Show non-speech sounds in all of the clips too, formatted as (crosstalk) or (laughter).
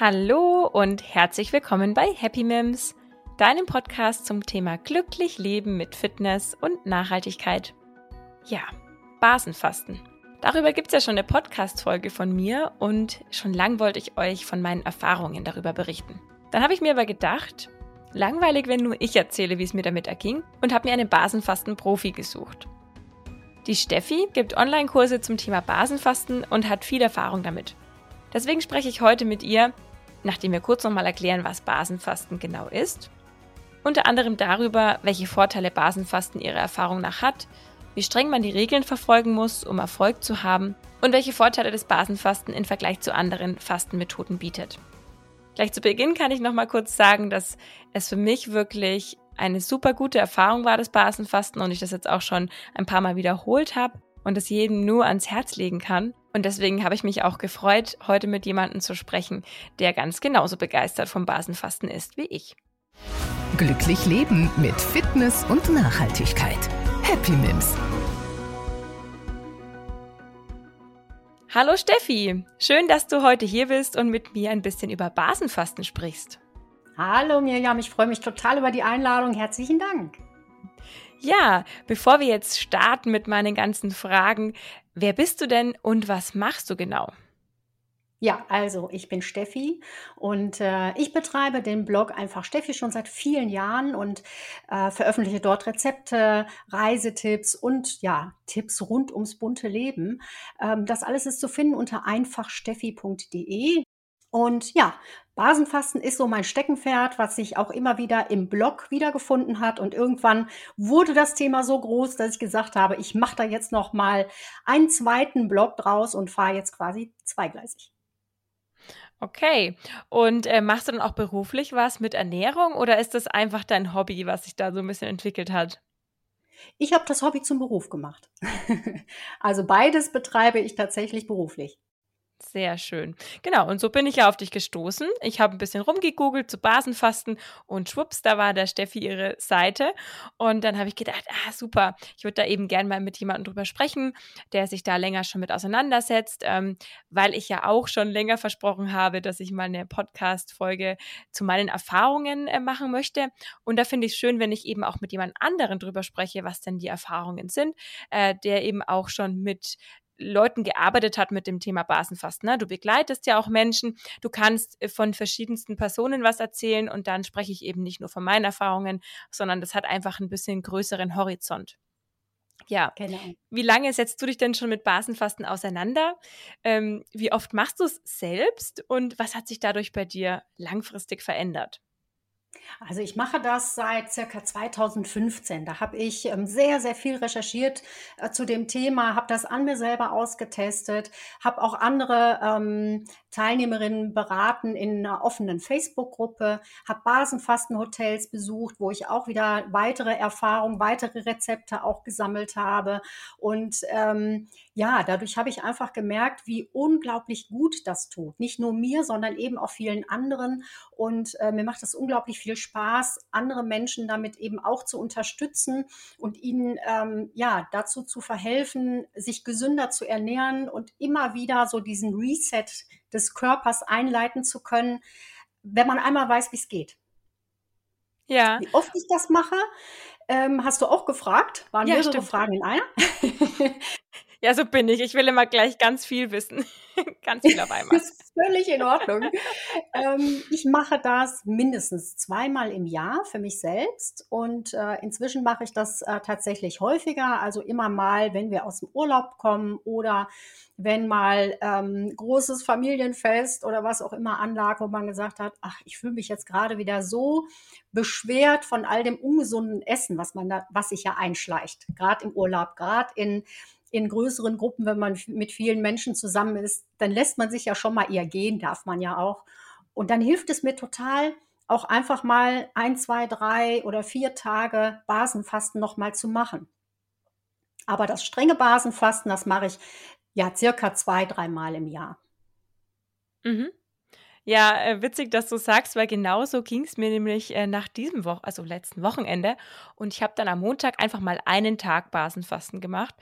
Hallo und herzlich willkommen bei Happy Mims, deinem Podcast zum Thema glücklich leben mit Fitness und Nachhaltigkeit. Ja, Basenfasten. Darüber gibt es ja schon eine Podcast-Folge von mir und schon lang wollte ich euch von meinen Erfahrungen darüber berichten. Dann habe ich mir aber gedacht, langweilig, wenn nur ich erzähle, wie es mir damit erging und habe mir einen Basenfasten-Profi gesucht. Die Steffi gibt Online-Kurse zum Thema Basenfasten und hat viel Erfahrung damit. Deswegen spreche ich heute mit ihr, nachdem wir kurz nochmal erklären, was Basenfasten genau ist. Unter anderem darüber, welche Vorteile Basenfasten ihrer Erfahrung nach hat, wie streng man die Regeln verfolgen muss, um Erfolg zu haben und welche Vorteile das Basenfasten im Vergleich zu anderen Fastenmethoden bietet. Gleich zu Beginn kann ich nochmal kurz sagen, dass es für mich wirklich eine super gute Erfahrung war, das Basenfasten, und ich das jetzt auch schon ein paar Mal wiederholt habe und es jedem nur ans Herz legen kann. Und deswegen habe ich mich auch gefreut, heute mit jemandem zu sprechen, der ganz genauso begeistert vom Basenfasten ist wie ich. Glücklich leben mit Fitness und Nachhaltigkeit. Happy Mims. Hallo Steffi, schön, dass du heute hier bist und mit mir ein bisschen über Basenfasten sprichst. Hallo Mirjam, ich freue mich total über die Einladung. Herzlichen Dank. Ja, bevor wir jetzt starten mit meinen ganzen Fragen, wer bist du denn und was machst du genau? Ja, also ich bin Steffi und äh, ich betreibe den Blog einfach Steffi schon seit vielen Jahren und äh, veröffentliche dort Rezepte, Reisetipps und ja, Tipps rund ums bunte Leben. Ähm, das alles ist zu finden unter einfachsteffi.de. Und ja, Basenfasten ist so mein Steckenpferd, was sich auch immer wieder im Blog wiedergefunden hat. Und irgendwann wurde das Thema so groß, dass ich gesagt habe, ich mache da jetzt noch mal einen zweiten Blog draus und fahre jetzt quasi zweigleisig. Okay. Und äh, machst du dann auch beruflich was mit Ernährung oder ist das einfach dein Hobby, was sich da so ein bisschen entwickelt hat? Ich habe das Hobby zum Beruf gemacht. (laughs) also beides betreibe ich tatsächlich beruflich. Sehr schön. Genau, und so bin ich ja auf dich gestoßen. Ich habe ein bisschen rumgegoogelt zu Basenfasten und schwupps, da war der Steffi ihre Seite. Und dann habe ich gedacht, ah, super, ich würde da eben gern mal mit jemandem drüber sprechen, der sich da länger schon mit auseinandersetzt, ähm, weil ich ja auch schon länger versprochen habe, dass ich mal eine Podcast-Folge zu meinen Erfahrungen äh, machen möchte. Und da finde ich es schön, wenn ich eben auch mit jemand anderen drüber spreche, was denn die Erfahrungen sind, äh, der eben auch schon mit Leuten gearbeitet hat mit dem Thema Basenfasten. Ne? Du begleitest ja auch Menschen, du kannst äh, von verschiedensten Personen was erzählen und dann spreche ich eben nicht nur von meinen Erfahrungen, sondern das hat einfach ein bisschen größeren Horizont. Ja, genau. Wie lange setzt du dich denn schon mit Basenfasten auseinander? Ähm, wie oft machst du es selbst und was hat sich dadurch bei dir langfristig verändert? Also ich mache das seit circa 2015. Da habe ich ähm, sehr, sehr viel recherchiert äh, zu dem Thema, habe das an mir selber ausgetestet, habe auch andere ähm, Teilnehmerinnen beraten in einer offenen Facebook-Gruppe, habe Basenfastenhotels besucht, wo ich auch wieder weitere Erfahrungen, weitere Rezepte auch gesammelt habe. Und ähm, ja, dadurch habe ich einfach gemerkt, wie unglaublich gut das tut. Nicht nur mir, sondern eben auch vielen anderen. Und äh, mir macht es unglaublich viel Spaß, andere Menschen damit eben auch zu unterstützen und ihnen ähm, ja dazu zu verhelfen, sich gesünder zu ernähren und immer wieder so diesen Reset des Körpers einleiten zu können, wenn man einmal weiß, wie es geht. Ja. Wie oft ich das mache, ähm, hast du auch gefragt. Waren ja, mehrere stimmt. Fragen in einer. (laughs) Ja, so bin ich. Ich will immer gleich ganz viel wissen. (laughs) ganz viel auf einmal. Das (laughs) ist völlig in Ordnung. ähm, ich mache das mindestens zweimal im Jahr für mich selbst und äh, inzwischen mache ich das äh, tatsächlich häufiger. Also immer mal, wenn wir aus dem Urlaub kommen oder wenn mal ähm, großes Familienfest oder was auch immer anlag, wo man gesagt hat, ach, ich fühle mich jetzt gerade wieder so beschwert von all dem ungesunden Essen, was man da, was sich ja einschleicht, gerade im Urlaub, gerade in in größeren Gruppen, wenn man mit vielen Menschen zusammen ist, dann lässt man sich ja schon mal eher gehen, darf man ja auch. Und dann hilft es mir total, auch einfach mal ein, zwei, drei oder vier Tage Basenfasten nochmal zu machen. Aber das strenge Basenfasten, das mache ich ja circa zwei, dreimal im Jahr. Mhm. Ja, äh, witzig, dass du sagst, weil genauso ging es mir nämlich äh, nach diesem Wochen, also letzten Wochenende. Und ich habe dann am Montag einfach mal einen Tag Basenfasten gemacht.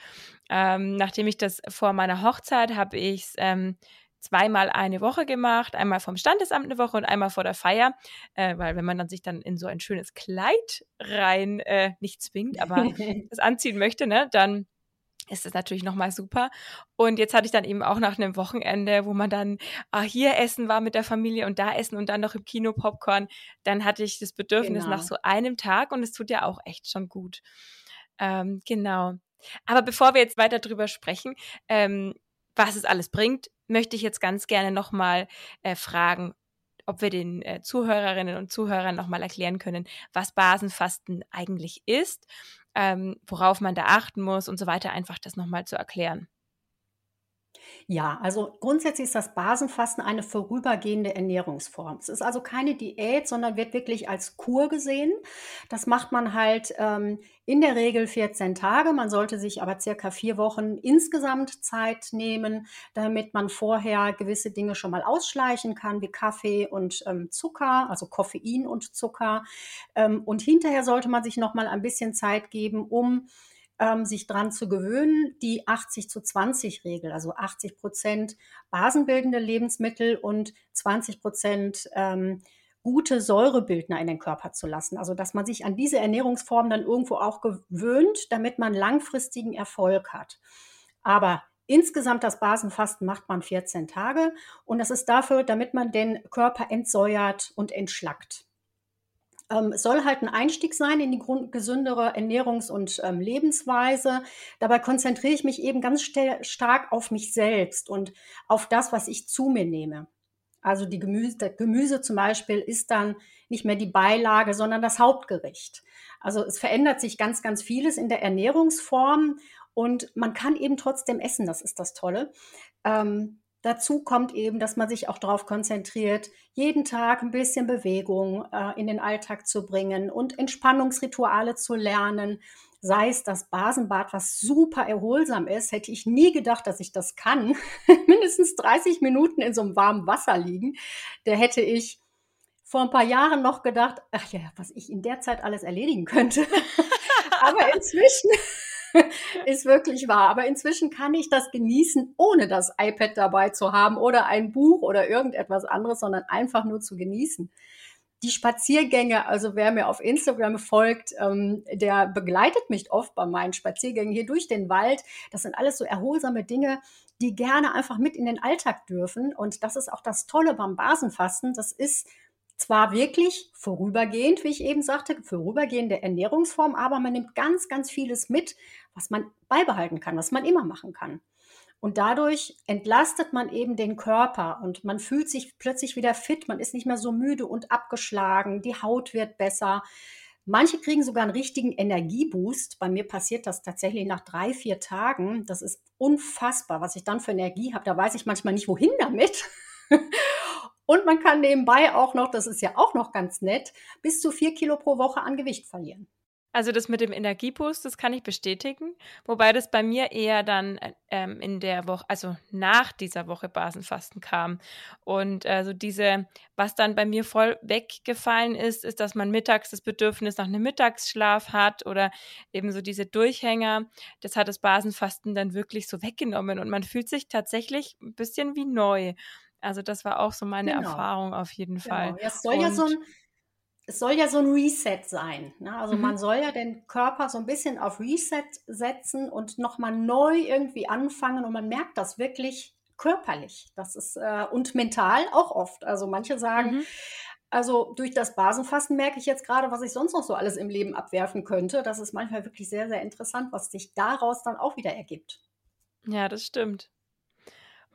Ähm, nachdem ich das vor meiner Hochzeit habe ich ähm, zweimal eine Woche gemacht, einmal vom Standesamt eine Woche und einmal vor der Feier, äh, weil wenn man dann sich dann in so ein schönes Kleid rein, äh, nicht zwingt, aber (laughs) es anziehen möchte, ne, dann ist das natürlich nochmal super. Und jetzt hatte ich dann eben auch nach einem Wochenende, wo man dann ah, hier essen war mit der Familie und da essen und dann noch im Kino Popcorn, dann hatte ich das Bedürfnis genau. nach so einem Tag und es tut ja auch echt schon gut. Ähm, genau. Aber bevor wir jetzt weiter drüber sprechen, ähm, was es alles bringt, möchte ich jetzt ganz gerne nochmal äh, fragen, ob wir den äh, Zuhörerinnen und Zuhörern nochmal erklären können, was Basenfasten eigentlich ist, ähm, worauf man da achten muss und so weiter, einfach das nochmal zu erklären. Ja, also grundsätzlich ist das Basenfasten eine vorübergehende Ernährungsform. Es ist also keine Diät, sondern wird wirklich als Kur gesehen. Das macht man halt ähm, in der Regel 14 Tage. Man sollte sich aber circa vier Wochen insgesamt Zeit nehmen, damit man vorher gewisse Dinge schon mal ausschleichen kann, wie Kaffee und ähm, Zucker, also Koffein und Zucker. Ähm, und hinterher sollte man sich noch mal ein bisschen Zeit geben, um ähm, sich dran zu gewöhnen, die 80 zu 20 Regel, also 80 Prozent basenbildende Lebensmittel und 20 Prozent ähm, gute Säurebildner in den Körper zu lassen. Also dass man sich an diese Ernährungsform dann irgendwo auch gewöhnt, damit man langfristigen Erfolg hat. Aber Insgesamt das Basenfasten macht man 14 Tage und das ist dafür, damit man den Körper entsäuert und entschlackt. Ähm, es soll halt ein Einstieg sein in die gesündere Ernährungs- und ähm, Lebensweise. Dabei konzentriere ich mich eben ganz stark auf mich selbst und auf das, was ich zu mir nehme. Also die Gemüse, Gemüse zum Beispiel ist dann nicht mehr die Beilage, sondern das Hauptgericht. Also es verändert sich ganz, ganz vieles in der Ernährungsform und man kann eben trotzdem essen, das ist das Tolle. Ähm, Dazu kommt eben, dass man sich auch darauf konzentriert, jeden Tag ein bisschen Bewegung äh, in den Alltag zu bringen und Entspannungsrituale zu lernen. Sei es das Basenbad, was super erholsam ist, hätte ich nie gedacht, dass ich das kann. (laughs) Mindestens 30 Minuten in so einem warmen Wasser liegen. Der hätte ich vor ein paar Jahren noch gedacht, ach ja, was ich in der Zeit alles erledigen könnte. (laughs) Aber inzwischen (laughs) ist wirklich wahr. Aber inzwischen kann ich das genießen, ohne das iPad dabei zu haben oder ein Buch oder irgendetwas anderes, sondern einfach nur zu genießen. Die Spaziergänge, also wer mir auf Instagram folgt, ähm, der begleitet mich oft bei meinen Spaziergängen hier durch den Wald. Das sind alles so erholsame Dinge, die gerne einfach mit in den Alltag dürfen. Und das ist auch das Tolle beim Basenfasten. Das ist zwar wirklich vorübergehend, wie ich eben sagte, vorübergehende Ernährungsform, aber man nimmt ganz, ganz vieles mit, was man beibehalten kann, was man immer machen kann. Und dadurch entlastet man eben den Körper und man fühlt sich plötzlich wieder fit, man ist nicht mehr so müde und abgeschlagen, die Haut wird besser. Manche kriegen sogar einen richtigen Energieboost. Bei mir passiert das tatsächlich nach drei, vier Tagen. Das ist unfassbar, was ich dann für Energie habe. Da weiß ich manchmal nicht, wohin damit. (laughs) Und man kann nebenbei auch noch, das ist ja auch noch ganz nett, bis zu vier Kilo pro Woche an Gewicht verlieren. Also das mit dem Energieboost, das kann ich bestätigen, wobei das bei mir eher dann ähm, in der Woche, also nach dieser Woche Basenfasten kam. Und also diese, was dann bei mir voll weggefallen ist, ist, dass man mittags das Bedürfnis nach einem Mittagsschlaf hat oder eben so diese Durchhänger. Das hat das Basenfasten dann wirklich so weggenommen und man fühlt sich tatsächlich ein bisschen wie neu. Also das war auch so meine genau. Erfahrung auf jeden genau. Fall. Ja, es soll ja so ein es soll ja so ein Reset sein. Ne? Also mhm. man soll ja den Körper so ein bisschen auf Reset setzen und nochmal neu irgendwie anfangen und man merkt das wirklich körperlich. Das ist äh, und mental auch oft. Also manche sagen, mhm. also durch das Basenfasten merke ich jetzt gerade, was ich sonst noch so alles im Leben abwerfen könnte. Das ist manchmal wirklich sehr, sehr interessant, was sich daraus dann auch wieder ergibt. Ja, das stimmt.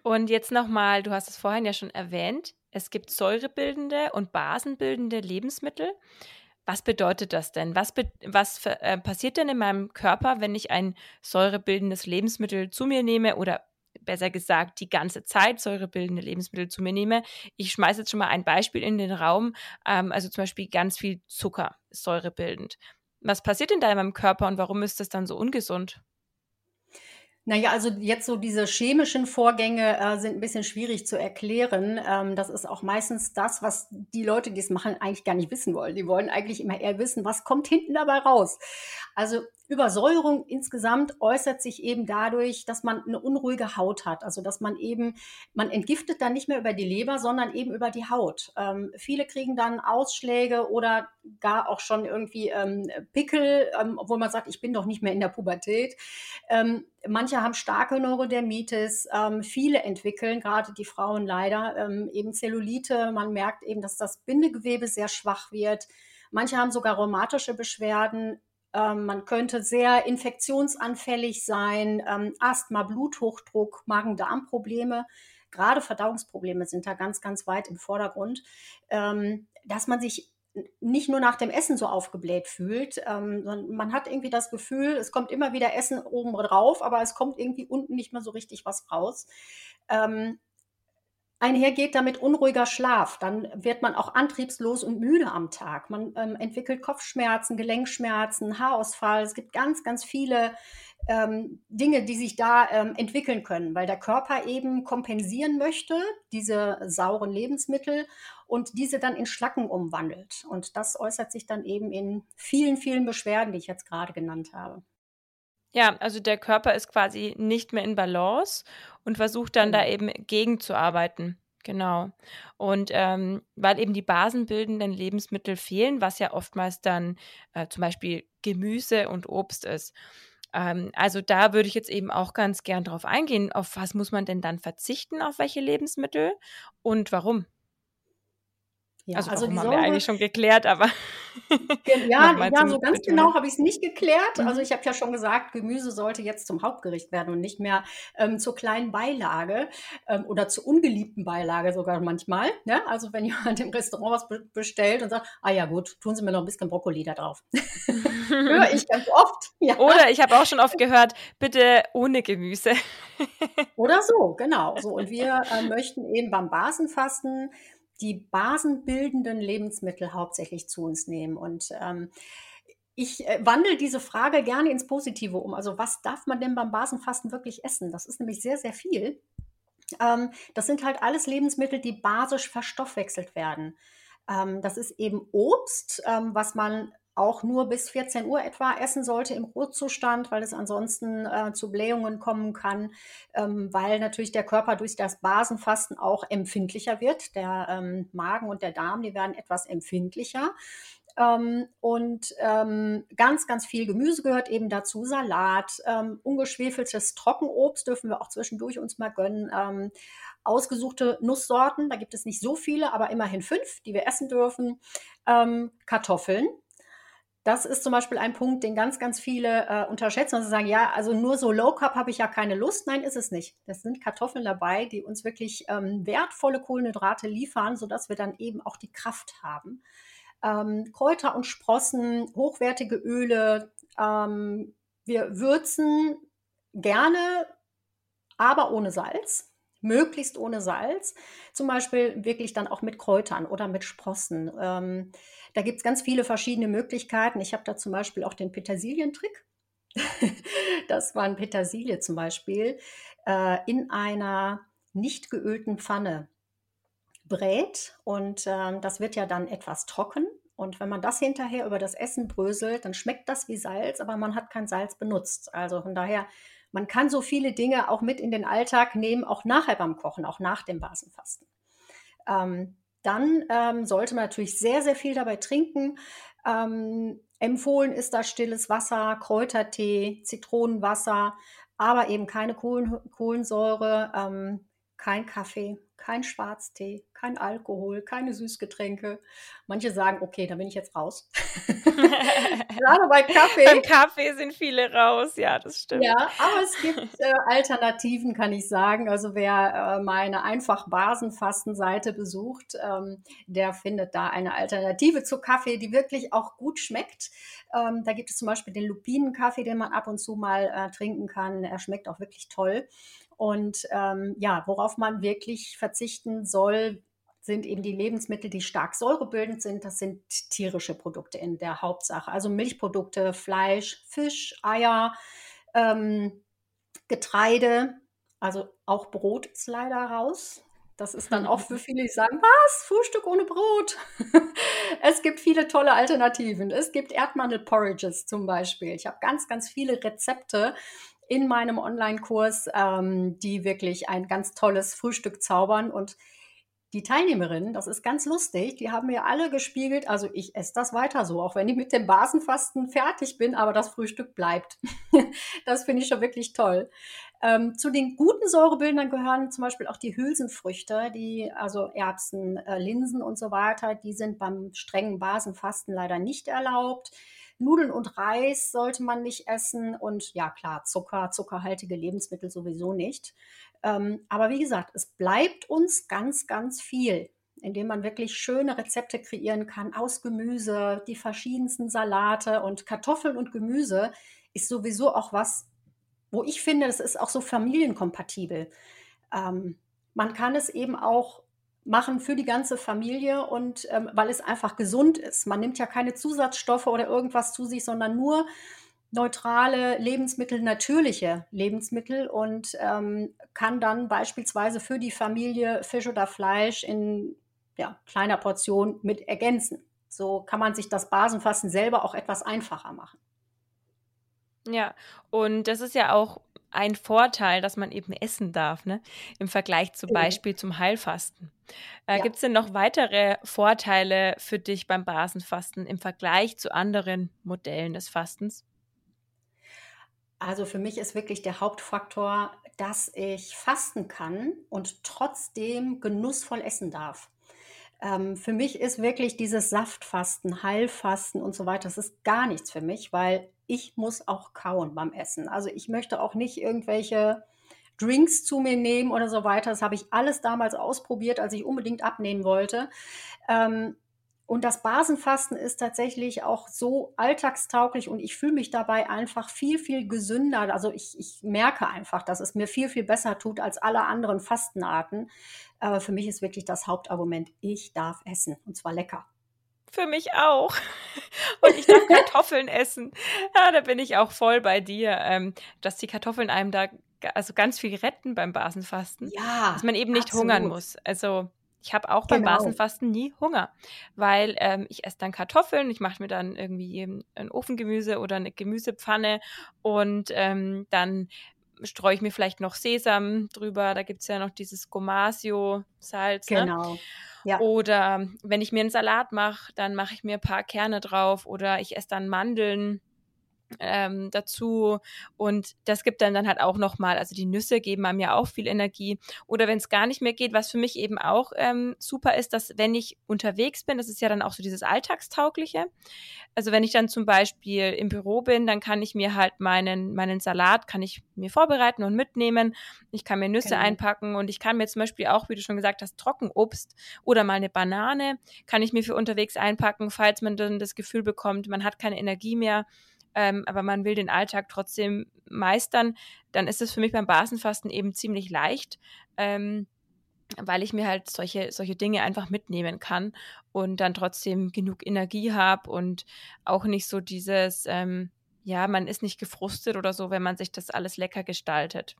Und jetzt nochmal, du hast es vorhin ja schon erwähnt, es gibt säurebildende und basenbildende Lebensmittel. Was bedeutet das denn? Was, be was äh, passiert denn in meinem Körper, wenn ich ein säurebildendes Lebensmittel zu mir nehme oder besser gesagt die ganze Zeit säurebildende Lebensmittel zu mir nehme? Ich schmeiße jetzt schon mal ein Beispiel in den Raum, ähm, also zum Beispiel ganz viel Zucker, säurebildend. Was passiert denn da in meinem Körper und warum ist das dann so ungesund? Naja, also jetzt so diese chemischen Vorgänge äh, sind ein bisschen schwierig zu erklären. Ähm, das ist auch meistens das, was die Leute, die es machen, eigentlich gar nicht wissen wollen. Die wollen eigentlich immer eher wissen, was kommt hinten dabei raus. Also Übersäuerung insgesamt äußert sich eben dadurch, dass man eine unruhige Haut hat. Also dass man eben, man entgiftet dann nicht mehr über die Leber, sondern eben über die Haut. Ähm, viele kriegen dann Ausschläge oder gar auch schon irgendwie ähm, Pickel, ähm, obwohl man sagt, ich bin doch nicht mehr in der Pubertät. Ähm, manche haben starke Neurodermitis, ähm, viele entwickeln, gerade die Frauen leider, ähm, eben Zellulite. Man merkt eben, dass das Bindegewebe sehr schwach wird. Manche haben sogar rheumatische Beschwerden. Ähm, man könnte sehr infektionsanfällig sein, ähm, Asthma, Bluthochdruck, Magen-Darm-Probleme. Gerade Verdauungsprobleme sind da ganz, ganz weit im Vordergrund. Ähm, dass man sich nicht nur nach dem Essen so aufgebläht fühlt, ähm, sondern man hat irgendwie das Gefühl, es kommt immer wieder Essen oben drauf, aber es kommt irgendwie unten nicht mehr so richtig was raus. Einhergeht damit unruhiger Schlaf. Dann wird man auch antriebslos und müde am Tag. Man ähm, entwickelt Kopfschmerzen, Gelenkschmerzen, Haarausfall. Es gibt ganz, ganz viele ähm, Dinge, die sich da ähm, entwickeln können, weil der Körper eben kompensieren möchte, diese sauren Lebensmittel und diese dann in Schlacken umwandelt. Und das äußert sich dann eben in vielen, vielen Beschwerden, die ich jetzt gerade genannt habe. Ja, also der Körper ist quasi nicht mehr in Balance und versucht dann da genau. eben gegenzuarbeiten. Genau. Und ähm, weil eben die basenbildenden Lebensmittel fehlen, was ja oftmals dann äh, zum Beispiel Gemüse und Obst ist. Ähm, also da würde ich jetzt eben auch ganz gern drauf eingehen. Auf was muss man denn dann verzichten, auf welche Lebensmittel und warum? Ja, also, also die haben wir eigentlich schon geklärt, aber. Ja, (laughs) ja so ganz genau habe ich es nicht geklärt. Mhm. Also ich habe ja schon gesagt, Gemüse sollte jetzt zum Hauptgericht werden und nicht mehr ähm, zur kleinen Beilage ähm, oder zur ungeliebten Beilage sogar manchmal. Ne? Also wenn (laughs) jemand im Restaurant was be bestellt und sagt, ah ja gut, tun Sie mir noch ein bisschen Brokkoli da drauf. (laughs) Höre ich ganz oft. Ja. Oder ich habe auch schon oft gehört, bitte ohne Gemüse. oder so, genau. So, und wir äh, möchten eben beim Basenfasten die basenbildenden Lebensmittel hauptsächlich zu uns nehmen. Und ähm, ich äh, wandle diese Frage gerne ins Positive um. Also was darf man denn beim Basenfasten wirklich essen? Das ist nämlich sehr, sehr viel. Ähm, das sind halt alles Lebensmittel, die basisch verstoffwechselt werden. Ähm, das ist eben Obst, ähm, was man auch nur bis 14 Uhr etwa essen sollte im Ruhezustand, weil es ansonsten äh, zu Blähungen kommen kann, ähm, weil natürlich der Körper durch das Basenfasten auch empfindlicher wird. Der ähm, Magen und der Darm, die werden etwas empfindlicher. Ähm, und ähm, ganz, ganz viel Gemüse gehört eben dazu, Salat, ähm, ungeschwefeltes Trockenobst dürfen wir auch zwischendurch uns mal gönnen. Ähm, ausgesuchte Nusssorten, da gibt es nicht so viele, aber immerhin fünf, die wir essen dürfen. Ähm, Kartoffeln, das ist zum Beispiel ein Punkt, den ganz, ganz viele äh, unterschätzen und sagen, ja, also nur so Low Carb habe ich ja keine Lust. Nein, ist es nicht. Das sind Kartoffeln dabei, die uns wirklich ähm, wertvolle Kohlenhydrate liefern, sodass wir dann eben auch die Kraft haben. Ähm, Kräuter und Sprossen, hochwertige Öle. Ähm, wir würzen gerne, aber ohne Salz möglichst ohne Salz, zum Beispiel wirklich dann auch mit Kräutern oder mit Sprossen. Ähm, da gibt es ganz viele verschiedene Möglichkeiten. Ich habe da zum Beispiel auch den Petersilientrick. (laughs) das war ein Petersilie zum Beispiel äh, in einer nicht geölten Pfanne brät und äh, das wird ja dann etwas trocken. Und wenn man das hinterher über das Essen bröselt, dann schmeckt das wie Salz, aber man hat kein Salz benutzt. Also von daher, man kann so viele Dinge auch mit in den Alltag nehmen, auch nachher beim Kochen, auch nach dem Basenfasten. Ähm, dann ähm, sollte man natürlich sehr, sehr viel dabei trinken. Ähm, empfohlen ist da stilles Wasser, Kräutertee, Zitronenwasser, aber eben keine Kohlen Kohlensäure, ähm, kein Kaffee, kein Schwarztee, kein Alkohol, keine Süßgetränke. Manche sagen, okay, da bin ich jetzt raus. (laughs) Gerade bei Kaffee. Beim Kaffee sind viele raus, ja, das stimmt. Ja, aber es gibt äh, Alternativen, kann ich sagen. Also wer äh, meine Einfach-Basen-Fasten-Seite besucht, ähm, der findet da eine Alternative zu Kaffee, die wirklich auch gut schmeckt. Ähm, da gibt es zum Beispiel den Lupinenkaffee, den man ab und zu mal äh, trinken kann. Er schmeckt auch wirklich toll. Und ähm, ja, worauf man wirklich verzichten soll, sind eben die Lebensmittel, die stark säurebildend sind. Das sind tierische Produkte in der Hauptsache. Also Milchprodukte, Fleisch, Fisch, Eier, ähm, Getreide. Also auch Brot ist leider raus. Das ist dann auch für (laughs) viele, die sagen, was, Frühstück ohne Brot? (laughs) es gibt viele tolle Alternativen. Es gibt Erdmandel-Porridges zum Beispiel. Ich habe ganz, ganz viele Rezepte in meinem Online-Kurs, ähm, die wirklich ein ganz tolles Frühstück zaubern. Und die Teilnehmerinnen, das ist ganz lustig, die haben mir alle gespiegelt, also ich esse das weiter so, auch wenn ich mit dem Basenfasten fertig bin, aber das Frühstück bleibt. (laughs) das finde ich schon wirklich toll. Ähm, zu den guten Säurebildern gehören zum Beispiel auch die Hülsenfrüchte, die, also Erbsen, äh, Linsen und so weiter, die sind beim strengen Basenfasten leider nicht erlaubt. Nudeln und Reis sollte man nicht essen und ja klar, Zucker, zuckerhaltige Lebensmittel sowieso nicht. Ähm, aber wie gesagt, es bleibt uns ganz, ganz viel, indem man wirklich schöne Rezepte kreieren kann aus Gemüse, die verschiedensten Salate und Kartoffeln und Gemüse ist sowieso auch was, wo ich finde, das ist auch so familienkompatibel. Ähm, man kann es eben auch machen für die ganze Familie und ähm, weil es einfach gesund ist. Man nimmt ja keine Zusatzstoffe oder irgendwas zu sich, sondern nur neutrale Lebensmittel, natürliche Lebensmittel und ähm, kann dann beispielsweise für die Familie Fisch oder Fleisch in ja, kleiner Portion mit ergänzen. So kann man sich das Basenfasten selber auch etwas einfacher machen. Ja, und das ist ja auch ein Vorteil, dass man eben essen darf, ne? Im Vergleich zum Beispiel zum Heilfasten. Äh, ja. Gibt es denn noch weitere Vorteile für dich beim Basenfasten im Vergleich zu anderen Modellen des Fastens? Also für mich ist wirklich der Hauptfaktor, dass ich fasten kann und trotzdem genussvoll essen darf. Ähm, für mich ist wirklich dieses Saftfasten, Heilfasten und so weiter, das ist gar nichts für mich, weil ich muss auch kauen beim Essen. Also ich möchte auch nicht irgendwelche Drinks zu mir nehmen oder so weiter. Das habe ich alles damals ausprobiert, als ich unbedingt abnehmen wollte. Ähm, und das Basenfasten ist tatsächlich auch so alltagstauglich und ich fühle mich dabei einfach viel, viel gesünder. Also ich, ich merke einfach, dass es mir viel, viel besser tut als alle anderen Fastenarten. Aber für mich ist wirklich das Hauptargument, ich darf essen und zwar lecker. Für mich auch. (laughs) Und ich darf Kartoffeln essen. Ja, da bin ich auch voll bei dir, ähm, dass die Kartoffeln einem da also ganz viel retten beim Basenfasten. Ja. Dass man eben nicht absolut. hungern muss. Also ich habe auch beim genau. Basenfasten nie Hunger, weil ähm, ich esse dann Kartoffeln, ich mache mir dann irgendwie ein Ofengemüse oder eine Gemüsepfanne und ähm, dann streue ich mir vielleicht noch Sesam drüber. Da gibt es ja noch dieses Gomasio-Salz. Ne? Genau. Ne? Ja. Oder wenn ich mir einen Salat mache, dann mache ich mir ein paar Kerne drauf oder ich esse dann Mandeln ähm, dazu. Und das gibt dann dann halt auch nochmal, also die Nüsse geben einem ja auch viel Energie. Oder wenn es gar nicht mehr geht, was für mich eben auch ähm, super ist, dass wenn ich unterwegs bin, das ist ja dann auch so dieses Alltagstaugliche, also wenn ich dann zum Beispiel im Büro bin, dann kann ich mir halt meinen, meinen Salat, kann ich mir vorbereiten und mitnehmen, ich kann mir Nüsse genau. einpacken und ich kann mir zum Beispiel auch, wie du schon gesagt hast, Trockenobst oder mal eine Banane kann ich mir für unterwegs einpacken, falls man dann das Gefühl bekommt, man hat keine Energie mehr, ähm, aber man will den Alltag trotzdem meistern, dann ist es für mich beim Basenfasten eben ziemlich leicht. Ähm, weil ich mir halt solche, solche Dinge einfach mitnehmen kann und dann trotzdem genug Energie habe und auch nicht so dieses, ähm, ja, man ist nicht gefrustet oder so, wenn man sich das alles lecker gestaltet.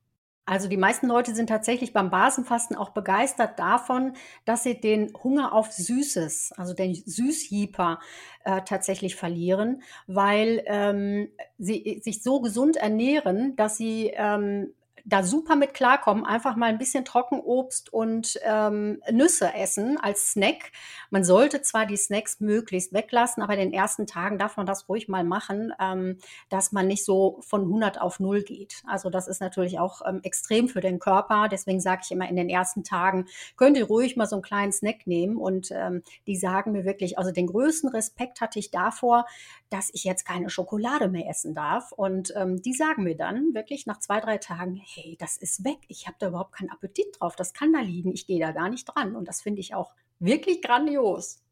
Also die meisten Leute sind tatsächlich beim Basenfasten auch begeistert davon, dass sie den Hunger auf Süßes, also den Süßjieper äh, tatsächlich verlieren, weil ähm, sie sich so gesund ernähren, dass sie ähm, da super mit klarkommen, einfach mal ein bisschen Trockenobst und ähm, Nüsse essen als Snack. Man sollte zwar die Snacks möglichst weglassen, aber in den ersten Tagen darf man das ruhig mal machen, ähm, dass man nicht so von 100 auf 0 geht. Also das ist natürlich auch ähm, extrem für den Körper. Deswegen sage ich immer, in den ersten Tagen könnt ihr ruhig mal so einen kleinen Snack nehmen. Und ähm, die sagen mir wirklich, also den größten Respekt hatte ich davor, dass ich jetzt keine Schokolade mehr essen darf. Und ähm, die sagen mir dann wirklich nach zwei, drei Tagen, hey, das ist weg. Ich habe da überhaupt keinen Appetit drauf. Das kann da liegen. Ich gehe da gar nicht dran. Und das finde ich auch wirklich grandios.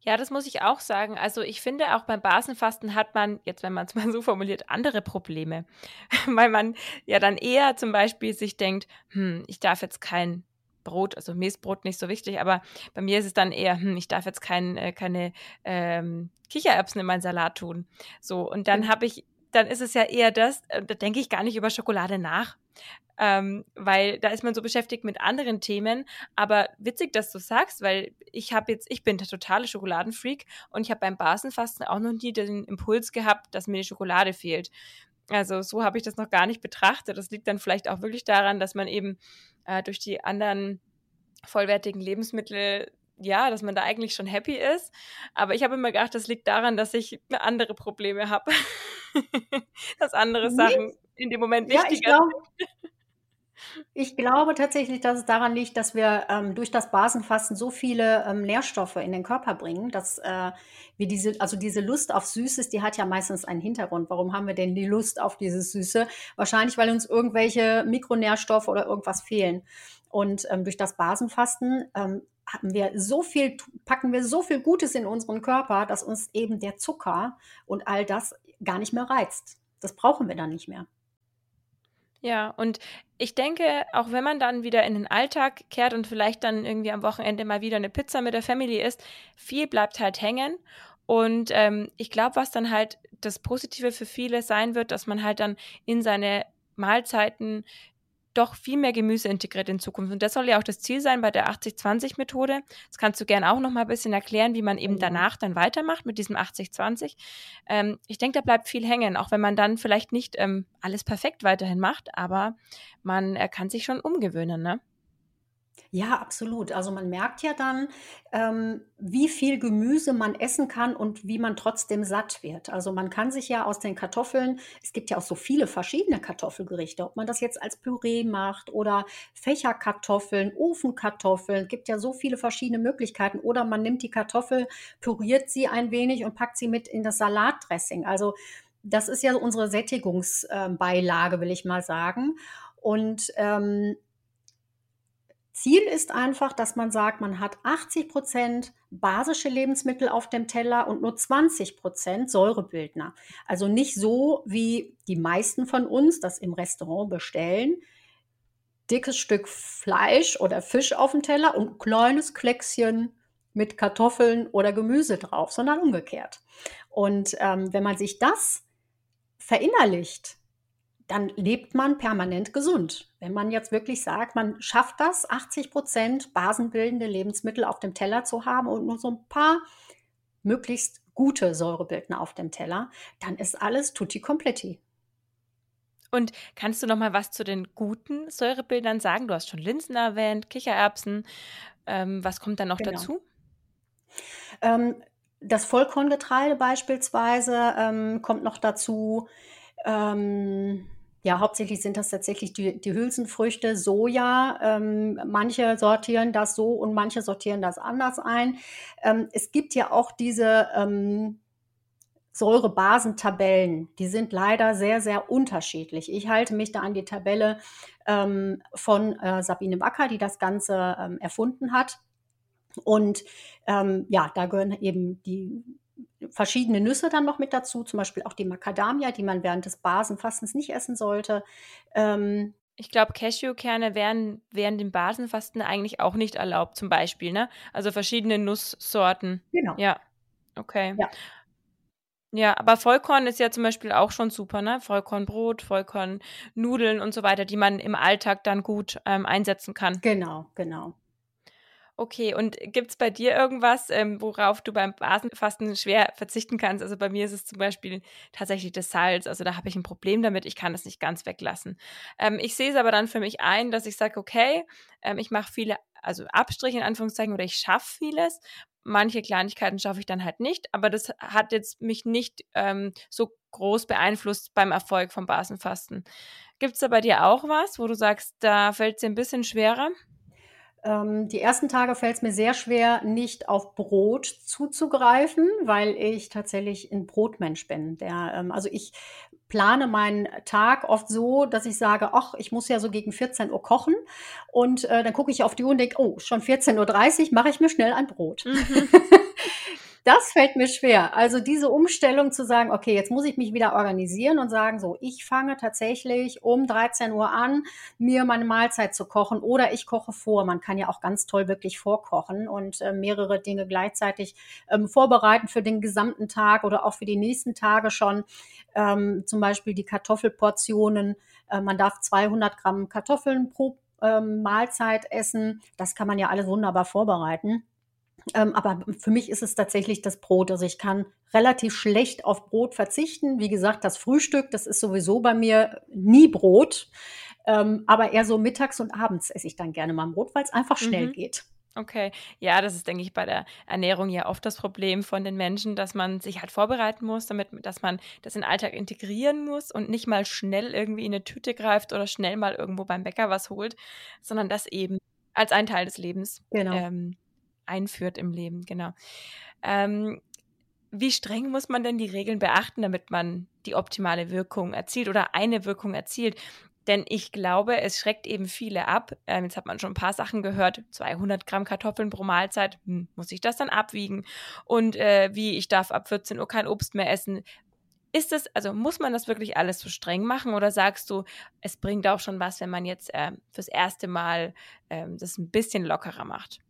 Ja, das muss ich auch sagen. Also ich finde, auch beim Basenfasten hat man, jetzt wenn man es (laughs) mal so formuliert, andere Probleme. (laughs) Weil man ja dann eher zum Beispiel sich denkt, hm, ich darf jetzt kein Brot, also mir ist Brot nicht so wichtig, aber bei mir ist es dann eher, hm, ich darf jetzt kein, äh, keine ähm, Kichererbsen in meinen Salat tun. So, und dann mhm. habe ich dann ist es ja eher das, äh, da denke ich gar nicht über Schokolade nach. ähm, weil da ist man so beschäftigt mit anderen Themen. Aber witzig, dass du sagst, weil ich habe jetzt, ich bin der totale Schokoladenfreak und ich habe beim Basenfasten auch noch nie den Impuls gehabt, dass mir die Schokolade fehlt. Also so habe ich das noch gar nicht betrachtet. Das liegt dann vielleicht auch wirklich daran, dass man eben äh, durch die anderen vollwertigen Lebensmittel ja, dass man da eigentlich schon happy ist. Aber ich habe immer gedacht, das liegt daran, dass ich andere Probleme habe. (laughs) dass andere Sachen in dem Moment wichtiger ja, sind. Ich glaube tatsächlich, dass es daran liegt, dass wir ähm, durch das Basenfasten so viele ähm, Nährstoffe in den Körper bringen, dass äh, wir diese, also diese Lust auf Süßes, die hat ja meistens einen Hintergrund. Warum haben wir denn die Lust auf dieses Süße? Wahrscheinlich, weil uns irgendwelche Mikronährstoffe oder irgendwas fehlen. Und ähm, durch das Basenfasten ähm, haben wir so viel, packen wir so viel Gutes in unseren Körper, dass uns eben der Zucker und all das gar nicht mehr reizt. Das brauchen wir dann nicht mehr. Ja, und ich denke, auch wenn man dann wieder in den Alltag kehrt und vielleicht dann irgendwie am Wochenende mal wieder eine Pizza mit der Family isst, viel bleibt halt hängen. Und ähm, ich glaube, was dann halt das Positive für viele sein wird, dass man halt dann in seine Mahlzeiten doch viel mehr Gemüse integriert in Zukunft. Und das soll ja auch das Ziel sein bei der 80-20-Methode. Das kannst du gerne auch noch mal ein bisschen erklären, wie man eben mhm. danach dann weitermacht mit diesem 80-20. Ähm, ich denke, da bleibt viel hängen, auch wenn man dann vielleicht nicht ähm, alles perfekt weiterhin macht, aber man er kann sich schon umgewöhnen, ne? Ja, absolut. Also man merkt ja dann, ähm, wie viel Gemüse man essen kann und wie man trotzdem satt wird. Also man kann sich ja aus den Kartoffeln, es gibt ja auch so viele verschiedene Kartoffelgerichte, ob man das jetzt als Püree macht oder Fächerkartoffeln, Ofenkartoffeln, gibt ja so viele verschiedene Möglichkeiten. Oder man nimmt die Kartoffel, püriert sie ein wenig und packt sie mit in das Salatdressing. Also das ist ja unsere Sättigungsbeilage, will ich mal sagen. Und ähm, Ziel ist einfach, dass man sagt, man hat 80 Prozent basische Lebensmittel auf dem Teller und nur 20 Prozent Säurebildner. Also nicht so, wie die meisten von uns das im Restaurant bestellen. Dickes Stück Fleisch oder Fisch auf dem Teller und ein kleines Kleckschen mit Kartoffeln oder Gemüse drauf, sondern umgekehrt. Und ähm, wenn man sich das verinnerlicht, dann lebt man permanent gesund. Wenn man jetzt wirklich sagt, man schafft das, 80 Prozent basenbildende Lebensmittel auf dem Teller zu haben und nur so ein paar möglichst gute Säurebildner auf dem Teller, dann ist alles tutti completi. Und kannst du noch mal was zu den guten Säurebildern sagen? Du hast schon Linsen erwähnt, Kichererbsen. Ähm, was kommt dann noch genau. dazu? Ähm, das Vollkorngetreide beispielsweise ähm, kommt noch dazu. Ähm, ja, hauptsächlich sind das tatsächlich die, die Hülsenfrüchte, Soja. Ähm, manche sortieren das so und manche sortieren das anders ein. Ähm, es gibt ja auch diese ähm, Säurebasentabellen. Die sind leider sehr, sehr unterschiedlich. Ich halte mich da an die Tabelle ähm, von äh, Sabine Wacker, die das Ganze ähm, erfunden hat. Und ähm, ja, da gehören eben die verschiedene Nüsse dann noch mit dazu, zum Beispiel auch die Macadamia, die man während des Basenfastens nicht essen sollte. Ähm, ich glaube, Cashewkerne wären während dem Basenfasten eigentlich auch nicht erlaubt, zum Beispiel, ne? Also verschiedene Nusssorten. Genau. Ja. Okay. Ja. Ja, aber Vollkorn ist ja zum Beispiel auch schon super, ne? Vollkornbrot, Vollkornnudeln und so weiter, die man im Alltag dann gut ähm, einsetzen kann. Genau, genau. Okay, und gibt es bei dir irgendwas, ähm, worauf du beim Basenfasten schwer verzichten kannst? Also bei mir ist es zum Beispiel tatsächlich das Salz. Also da habe ich ein Problem damit. Ich kann das nicht ganz weglassen. Ähm, ich sehe es aber dann für mich ein, dass ich sage, okay, ähm, ich mache viele, also Abstriche in Anführungszeichen oder ich schaffe vieles. Manche Kleinigkeiten schaffe ich dann halt nicht, aber das hat jetzt mich nicht ähm, so groß beeinflusst beim Erfolg vom Basenfasten. Gibt es da bei dir auch was, wo du sagst, da fällt es dir ein bisschen schwerer? Ähm, die ersten Tage fällt es mir sehr schwer, nicht auf Brot zuzugreifen, weil ich tatsächlich ein Brotmensch bin. Der, ähm, also ich plane meinen Tag oft so, dass ich sage, ach, ich muss ja so gegen 14 Uhr kochen. Und äh, dann gucke ich auf die Uhr und denke, oh, schon 14.30 Uhr mache ich mir schnell ein Brot. Mhm. (laughs) Das fällt mir schwer. Also diese Umstellung zu sagen, okay, jetzt muss ich mich wieder organisieren und sagen, so, ich fange tatsächlich um 13 Uhr an, mir meine Mahlzeit zu kochen oder ich koche vor. Man kann ja auch ganz toll wirklich vorkochen und äh, mehrere Dinge gleichzeitig ähm, vorbereiten für den gesamten Tag oder auch für die nächsten Tage schon. Ähm, zum Beispiel die Kartoffelportionen. Äh, man darf 200 Gramm Kartoffeln pro ähm, Mahlzeit essen. Das kann man ja alles wunderbar vorbereiten. Ähm, aber für mich ist es tatsächlich das Brot. Also ich kann relativ schlecht auf Brot verzichten. Wie gesagt, das Frühstück, das ist sowieso bei mir nie Brot. Ähm, aber eher so mittags und abends esse ich dann gerne mal Brot, weil es einfach schnell mhm. geht. Okay, ja, das ist, denke ich, bei der Ernährung ja oft das Problem von den Menschen, dass man sich halt vorbereiten muss, damit, dass man das in den Alltag integrieren muss und nicht mal schnell irgendwie in eine Tüte greift oder schnell mal irgendwo beim Bäcker was holt, sondern das eben als ein Teil des Lebens genau. ähm, einführt im Leben, genau. Ähm, wie streng muss man denn die Regeln beachten, damit man die optimale Wirkung erzielt oder eine Wirkung erzielt? Denn ich glaube, es schreckt eben viele ab. Ähm, jetzt hat man schon ein paar Sachen gehört. 200 Gramm Kartoffeln pro Mahlzeit. Hm, muss ich das dann abwiegen? Und äh, wie, ich darf ab 14 Uhr kein Obst mehr essen. Ist das, also muss man das wirklich alles so streng machen oder sagst du, es bringt auch schon was, wenn man jetzt äh, fürs erste Mal äh, das ein bisschen lockerer macht?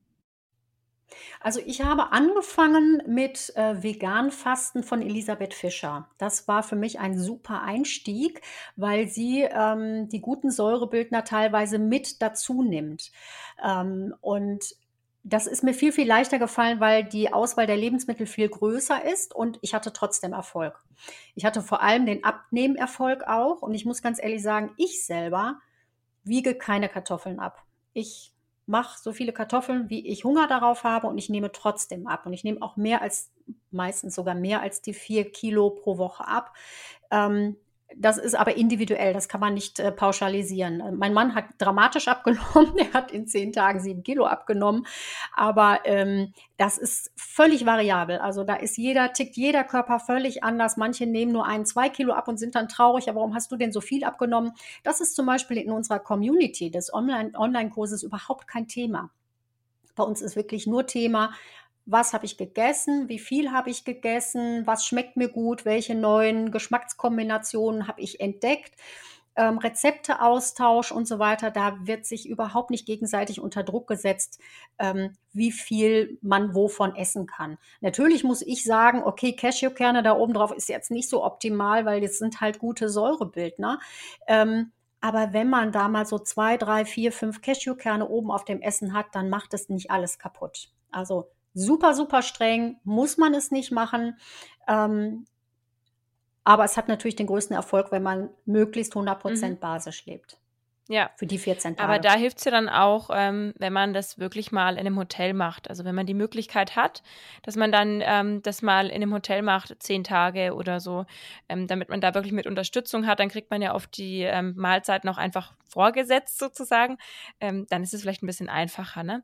Also, ich habe angefangen mit, äh, Veganfasten von Elisabeth Fischer. Das war für mich ein super Einstieg, weil sie, ähm, die guten Säurebildner teilweise mit dazu nimmt. Ähm, und das ist mir viel, viel leichter gefallen, weil die Auswahl der Lebensmittel viel größer ist und ich hatte trotzdem Erfolg. Ich hatte vor allem den Abnehmerfolg auch und ich muss ganz ehrlich sagen, ich selber wiege keine Kartoffeln ab. Ich mache so viele Kartoffeln, wie ich Hunger darauf habe und ich nehme trotzdem ab. Und ich nehme auch mehr als, meistens sogar mehr als die vier Kilo pro Woche ab. Ähm, das ist aber individuell, das kann man nicht äh, pauschalisieren. Äh, mein Mann hat dramatisch (laughs) abgenommen, er hat in zehn Tagen sieben Kilo abgenommen, aber ähm, das ist völlig variabel. Also da ist jeder, tickt jeder Körper völlig anders. Manche nehmen nur ein, zwei Kilo ab und sind dann traurig, aber warum hast du denn so viel abgenommen? Das ist zum Beispiel in unserer Community des Online-Kurses überhaupt kein Thema. Bei uns ist wirklich nur Thema, was habe ich gegessen, wie viel habe ich gegessen, was schmeckt mir gut, welche neuen Geschmackskombinationen habe ich entdeckt. Ähm, Rezepteaustausch und so weiter, da wird sich überhaupt nicht gegenseitig unter Druck gesetzt, ähm, wie viel man wovon essen kann. Natürlich muss ich sagen, okay, Cashewkerne da oben drauf ist jetzt nicht so optimal, weil das sind halt gute Säurebildner. Ähm, aber wenn man da mal so zwei, drei, vier, fünf Cashewkerne oben auf dem Essen hat, dann macht es nicht alles kaputt. Also super, super streng, muss man es nicht machen. Ähm, aber es hat natürlich den größten Erfolg, wenn man möglichst 100% mhm. basisch lebt. Ja. Für die 14 Tage. Aber da hilft es ja dann auch, ähm, wenn man das wirklich mal in einem Hotel macht. Also wenn man die Möglichkeit hat, dass man dann ähm, das mal in einem Hotel macht, zehn Tage oder so, ähm, damit man da wirklich mit Unterstützung hat, dann kriegt man ja oft die ähm, Mahlzeiten auch einfach vorgesetzt sozusagen. Ähm, dann ist es vielleicht ein bisschen einfacher, ne?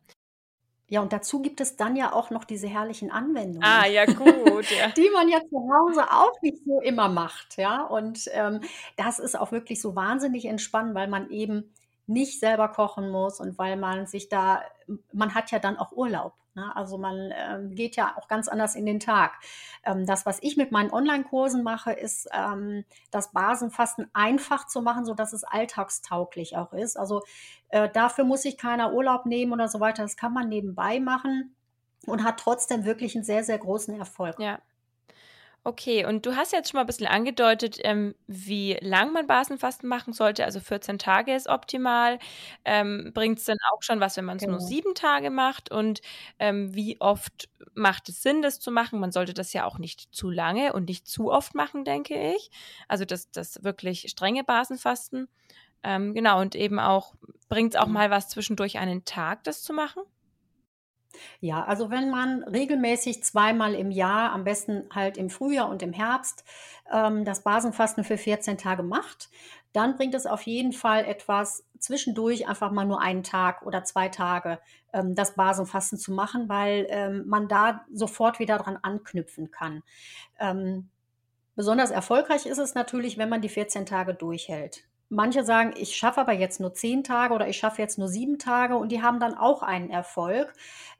Ja, und dazu gibt es dann ja auch noch diese herrlichen Anwendungen. Ah, ja, gut, ja. (laughs) die man ja zu Hause auch nicht so immer macht, ja. Und ähm, das ist auch wirklich so wahnsinnig entspannend, weil man eben nicht selber kochen muss und weil man sich da, man hat ja dann auch Urlaub. Ne? Also man ähm, geht ja auch ganz anders in den Tag. Ähm, das, was ich mit meinen Online-Kursen mache, ist ähm, das Basenfasten einfach zu machen, sodass es alltagstauglich auch ist. Also äh, dafür muss sich keiner Urlaub nehmen oder so weiter. Das kann man nebenbei machen und hat trotzdem wirklich einen sehr, sehr großen Erfolg. Ja, Okay, und du hast jetzt schon mal ein bisschen angedeutet, ähm, wie lang man Basenfasten machen sollte. Also 14 Tage ist optimal. Ähm, Bringt es dann auch schon was, wenn man es genau. nur sieben Tage macht? Und ähm, wie oft macht es Sinn, das zu machen? Man sollte das ja auch nicht zu lange und nicht zu oft machen, denke ich. Also das, das wirklich strenge Basenfasten. Ähm, genau, und eben auch, bringt es auch mal was zwischendurch einen Tag, das zu machen? Ja, also wenn man regelmäßig zweimal im Jahr, am besten halt im Frühjahr und im Herbst, ähm, das Basenfasten für 14 Tage macht, dann bringt es auf jeden Fall etwas, zwischendurch einfach mal nur einen Tag oder zwei Tage ähm, das Basenfasten zu machen, weil ähm, man da sofort wieder dran anknüpfen kann. Ähm, besonders erfolgreich ist es natürlich, wenn man die 14 Tage durchhält. Manche sagen, ich schaffe aber jetzt nur zehn Tage oder ich schaffe jetzt nur sieben Tage und die haben dann auch einen Erfolg.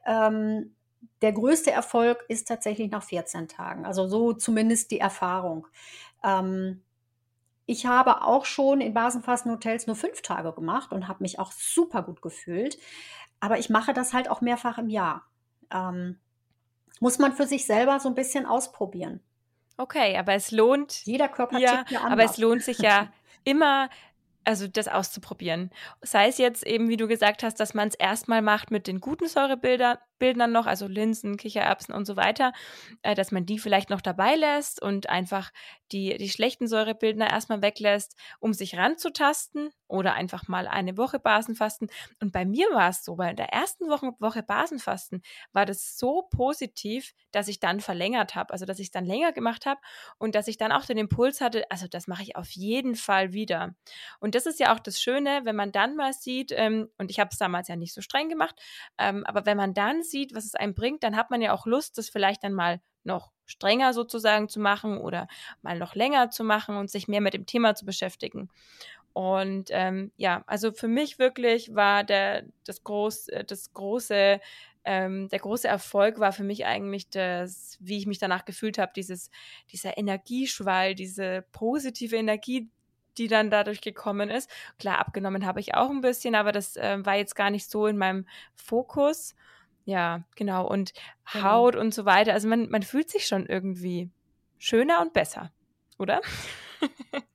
Ähm, der größte Erfolg ist tatsächlich nach 14 Tagen. Also so zumindest die Erfahrung. Ähm, ich habe auch schon in Basenfastenhotels nur fünf Tage gemacht und habe mich auch super gut gefühlt. Aber ich mache das halt auch mehrfach im Jahr. Ähm, muss man für sich selber so ein bisschen ausprobieren. Okay, aber es lohnt. Jeder Körper ja, aber es lohnt sich ja (laughs) immer also das auszuprobieren. Sei es jetzt eben, wie du gesagt hast, dass man es erstmal macht mit den guten Säurebildern Bildern noch, also Linsen, Kichererbsen und so weiter, äh, dass man die vielleicht noch dabei lässt und einfach die, die schlechten Säurebildner erstmal weglässt, um sich ranzutasten oder einfach mal eine Woche Basenfasten. Und bei mir war es so, bei der ersten Woche, Woche Basenfasten war das so positiv, dass ich dann verlängert habe, also dass ich es dann länger gemacht habe und dass ich dann auch den Impuls hatte, also das mache ich auf jeden Fall wieder. Und das ist ja auch das Schöne, wenn man dann mal sieht, ähm, und ich habe es damals ja nicht so streng gemacht, ähm, aber wenn man dann sieht, was es einem bringt, dann hat man ja auch Lust, das vielleicht dann mal noch strenger sozusagen zu machen oder mal noch länger zu machen und sich mehr mit dem Thema zu beschäftigen. Und ähm, ja, also für mich wirklich war der das groß äh, das große ähm, der große Erfolg war für mich eigentlich das, wie ich mich danach gefühlt habe, dieses dieser Energieschwall, diese positive Energie, die dann dadurch gekommen ist. Klar, abgenommen habe ich auch ein bisschen, aber das äh, war jetzt gar nicht so in meinem Fokus. Ja, genau. Und genau. Haut und so weiter. Also man, man fühlt sich schon irgendwie schöner und besser, oder? (laughs)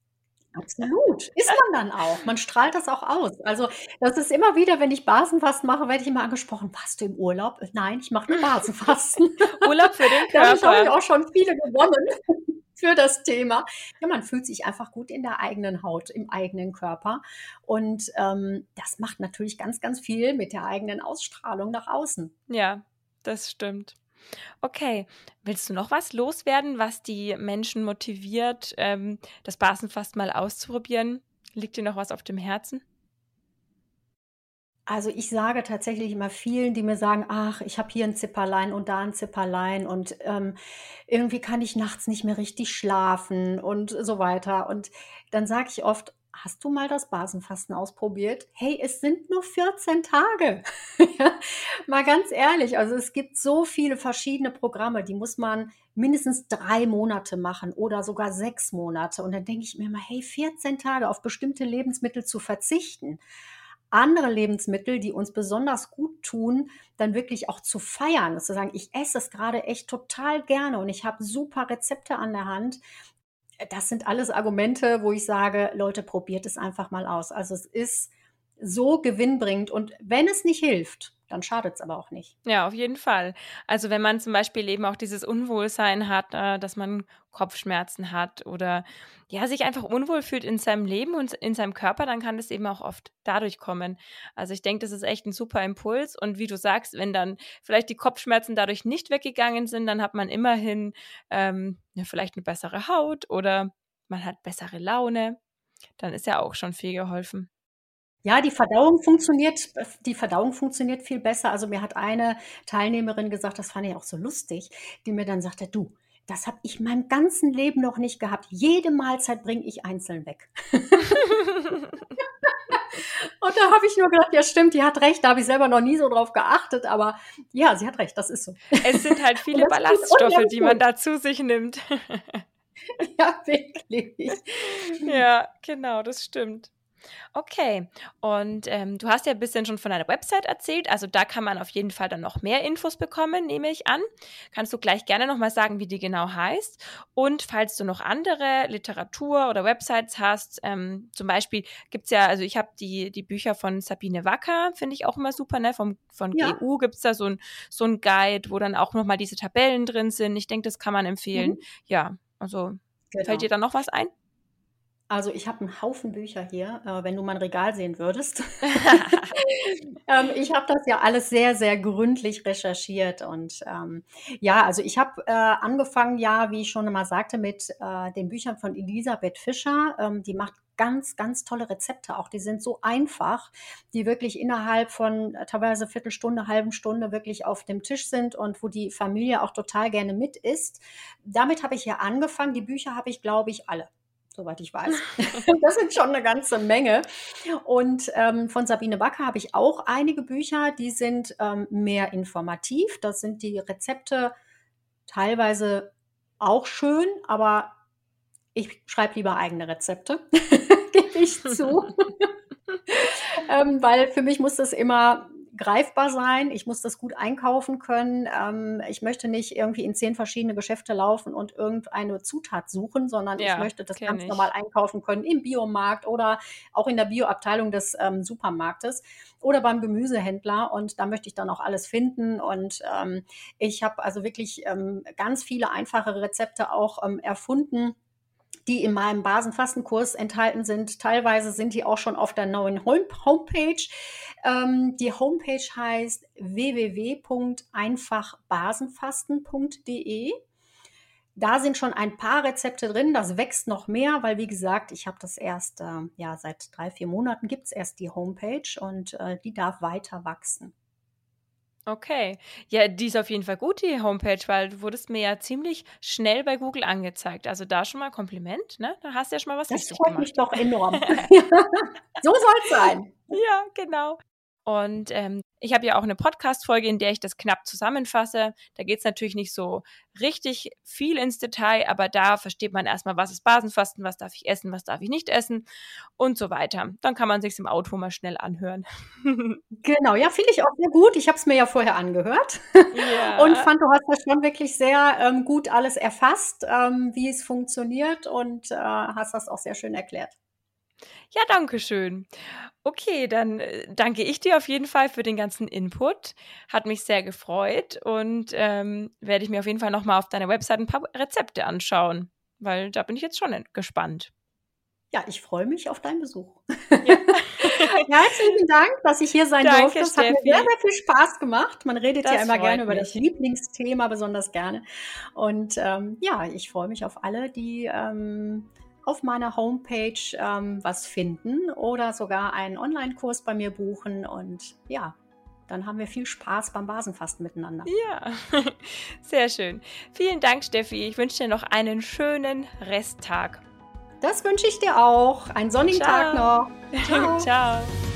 Absolut. Ist man dann auch. Man strahlt das auch aus. Also, das ist immer wieder, wenn ich Basenfasten mache, werde ich immer angesprochen: „Warst du im Urlaub?“ „Nein, ich mache nur Basenfasten.“ (laughs) Urlaub für den (laughs) Körper. Damit habe ich auch schon viele gewonnen (laughs) für das Thema. Ja, man fühlt sich einfach gut in der eigenen Haut, im eigenen Körper. Und ähm, das macht natürlich ganz, ganz viel mit der eigenen Ausstrahlung nach außen. Ja, das stimmt. Okay, willst du noch was loswerden, was die Menschen motiviert, ähm, das Basenfast mal auszuprobieren? Liegt dir noch was auf dem Herzen? Also, ich sage tatsächlich immer vielen, die mir sagen: „Ach, ich habe hier ein Zipperlein und da ein Zipperlein und, ähm, irgendwie kann ich nachts nicht mehr richtig schlafen“ und so weiter. Und dann sage ich oft: „Hast du mal das Basenfasten ausprobiert? Hey, es sind nur 14 Tage.“ (laughs) Ja, mal ganz ehrlich, also, es gibt so viele verschiedene Programme, die muss man mindestens drei Monate machen oder sogar sechs Monate. Und dann denke ich mir immer: „Hey, 14 Tage auf bestimmte Lebensmittel zu verzichten andere Lebensmittel, die uns besonders gut tun, dann wirklich auch zu feiern, zu sagen, ich esse es gerade echt total gerne und ich habe super Rezepte an der Hand. Das sind alles Argumente, wo ich sage, Leute, probiert es einfach mal aus. Also es ist so gewinnbringend und wenn es nicht hilft, dann schadet es aber auch nicht. Ja, auf jeden Fall. Also wenn man zum Beispiel eben auch dieses Unwohlsein hat, äh, dass man Kopfschmerzen hat oder ja, sich einfach unwohl fühlt in seinem Leben und in seinem Körper, dann kann das eben auch oft dadurch kommen. Also ich denke, das ist echt ein super Impuls. Und wie du sagst, wenn dann vielleicht die Kopfschmerzen dadurch nicht weggegangen sind, dann hat man immerhin ähm, ja, vielleicht eine bessere Haut oder man hat bessere Laune. Dann ist ja auch schon viel geholfen. Ja, die Verdauung funktioniert die Verdauung funktioniert viel besser. Also, mir hat eine Teilnehmerin gesagt, das fand ich auch so lustig, die mir dann sagte: „Du, das habe ich meinem ganzen Leben noch nicht gehabt. Jede Mahlzeit bringe ich einzeln weg.“ (laughs) Und da habe ich nur gedacht: „Ja stimmt, die hat recht.“ Da habe ich selber noch nie so drauf geachtet, aber ja, sie hat recht, das ist so. Es sind halt viele (laughs) Ballaststoffe, die man da zu sich nimmt. (laughs) Ja, wirklich. Ja, genau, das stimmt. Okay, und ähm, du hast ja ein bisschen schon von deiner Website erzählt, also da kann man auf jeden Fall dann noch mehr Infos bekommen, nehme ich an. Kannst du gleich gerne nochmal sagen, wie die genau heißt? Und falls du noch andere Literatur oder Websites hast, ähm, zum Beispiel gibt es ja, also ich habe die, die Bücher von Sabine Wacker, finde ich auch immer super, ne? Vom, von ja. GU gibt es da so ein, so ein Guide, wo dann auch nochmal diese Tabellen drin sind. Ich denke, das kann man empfehlen. Mhm. Ja, also genau. fällt dir da noch was ein? Also, ich habe einen Haufen Bücher hier, äh, wenn du mein Regal sehen würdest. (laughs) (laughs) Ähm, ich habe das ja alles sehr, sehr gründlich recherchiert und, ähm, ja, also, ich habe, äh, angefangen, ja, wie ich schon mal sagte, mit, äh, den Büchern von Elisabeth Fischer. Ähm, die macht ganz, ganz tolle Rezepte auch. Die sind so einfach, die wirklich innerhalb von äh, teilweise Viertelstunde, halben Stunde wirklich auf dem Tisch sind und wo die Familie auch total gerne mit isst. Damit habe ich ja angefangen. Die Bücher habe ich, glaube ich, alle soweit ich weiß. (laughs) das sind schon eine ganze Menge. Und ähm, von Sabine Backer habe ich auch einige Bücher, die sind ähm, mehr informativ. Das sind die Rezepte teilweise auch schön, aber ich schreibe lieber eigene Rezepte, (laughs) gebe ich zu. (laughs) ähm, weil für mich muss das immer greifbar sein. Ich muss das gut einkaufen können. Ähm, ich möchte nicht irgendwie in zehn verschiedene Geschäfte laufen und irgendeine Zutat suchen, sondern ja, ich möchte das ganz ich. normal einkaufen können im Biomarkt oder auch in der Bioabteilung des ähm, Supermarktes oder beim Gemüsehändler. Und da möchte ich dann auch alles finden. Und ähm, ich habe also wirklich ähm, ganz viele einfache Rezepte auch ähm, erfunden die in meinem Basenfastenkurs enthalten sind. Teilweise sind die auch schon auf der neuen Homepage. Ähm, die Homepage heißt www.einfachbasenfasten.de. Da sind schon ein paar Rezepte drin. Das wächst noch mehr, weil wie gesagt, ich habe das erst, äh, ja, seit drei, vier Monaten gibt es erst die Homepage und äh, die darf weiter wachsen. Okay. Ja, die ist auf jeden Fall gut, die Homepage, weil du wurdest mir ja ziemlich schnell bei Google angezeigt. Also da schon mal Kompliment, ne? Da hast du ja schon mal was das freut gemacht. mich doch enorm. (laughs) so soll es sein. Ja, genau. Und ähm, ich habe ja auch eine Podcast-Folge, in der ich das knapp zusammenfasse. Da geht es natürlich nicht so richtig viel ins Detail, aber da versteht man erstmal, was ist Basenfasten, was darf ich essen, was darf ich nicht essen und so weiter. Dann kann man sich im Auto mal schnell anhören. (laughs) genau, ja, finde ich auch sehr gut. Ich habe es mir ja vorher angehört ja. (laughs) und fand, du hast das schon wirklich sehr ähm, gut alles erfasst, ähm, wie es funktioniert und äh, hast das auch sehr schön erklärt. Ja, danke schön. Okay, dann äh, danke ich dir auf jeden Fall für den ganzen Input. Hat mich sehr gefreut und ähm, werde ich mir auf jeden Fall nochmal auf deiner Website ein paar Rezepte anschauen, weil da bin ich jetzt schon gespannt. Ja, ich freue mich auf deinen Besuch. Ja. (laughs) Herzlichen Dank, dass ich hier sein Danke, durfte. Es hat mir sehr, sehr viel Spaß gemacht. Man redet das ja immer gerne mich. über das Lieblingsthema, besonders gerne. Und ähm, ja, ich freue mich auf alle, die ähm, auf meiner Homepage ähm, was finden oder sogar einen Online-Kurs bei mir buchen. Und ja, dann haben wir viel Spaß beim Basenfasten miteinander. Ja, (laughs) sehr schön. Vielen Dank, Steffi. Ich wünsche dir noch einen schönen Resttag. Das wünsche ich dir auch. Einen sonnigen Ciao. Tag noch. (laughs) Ciao. Ciao.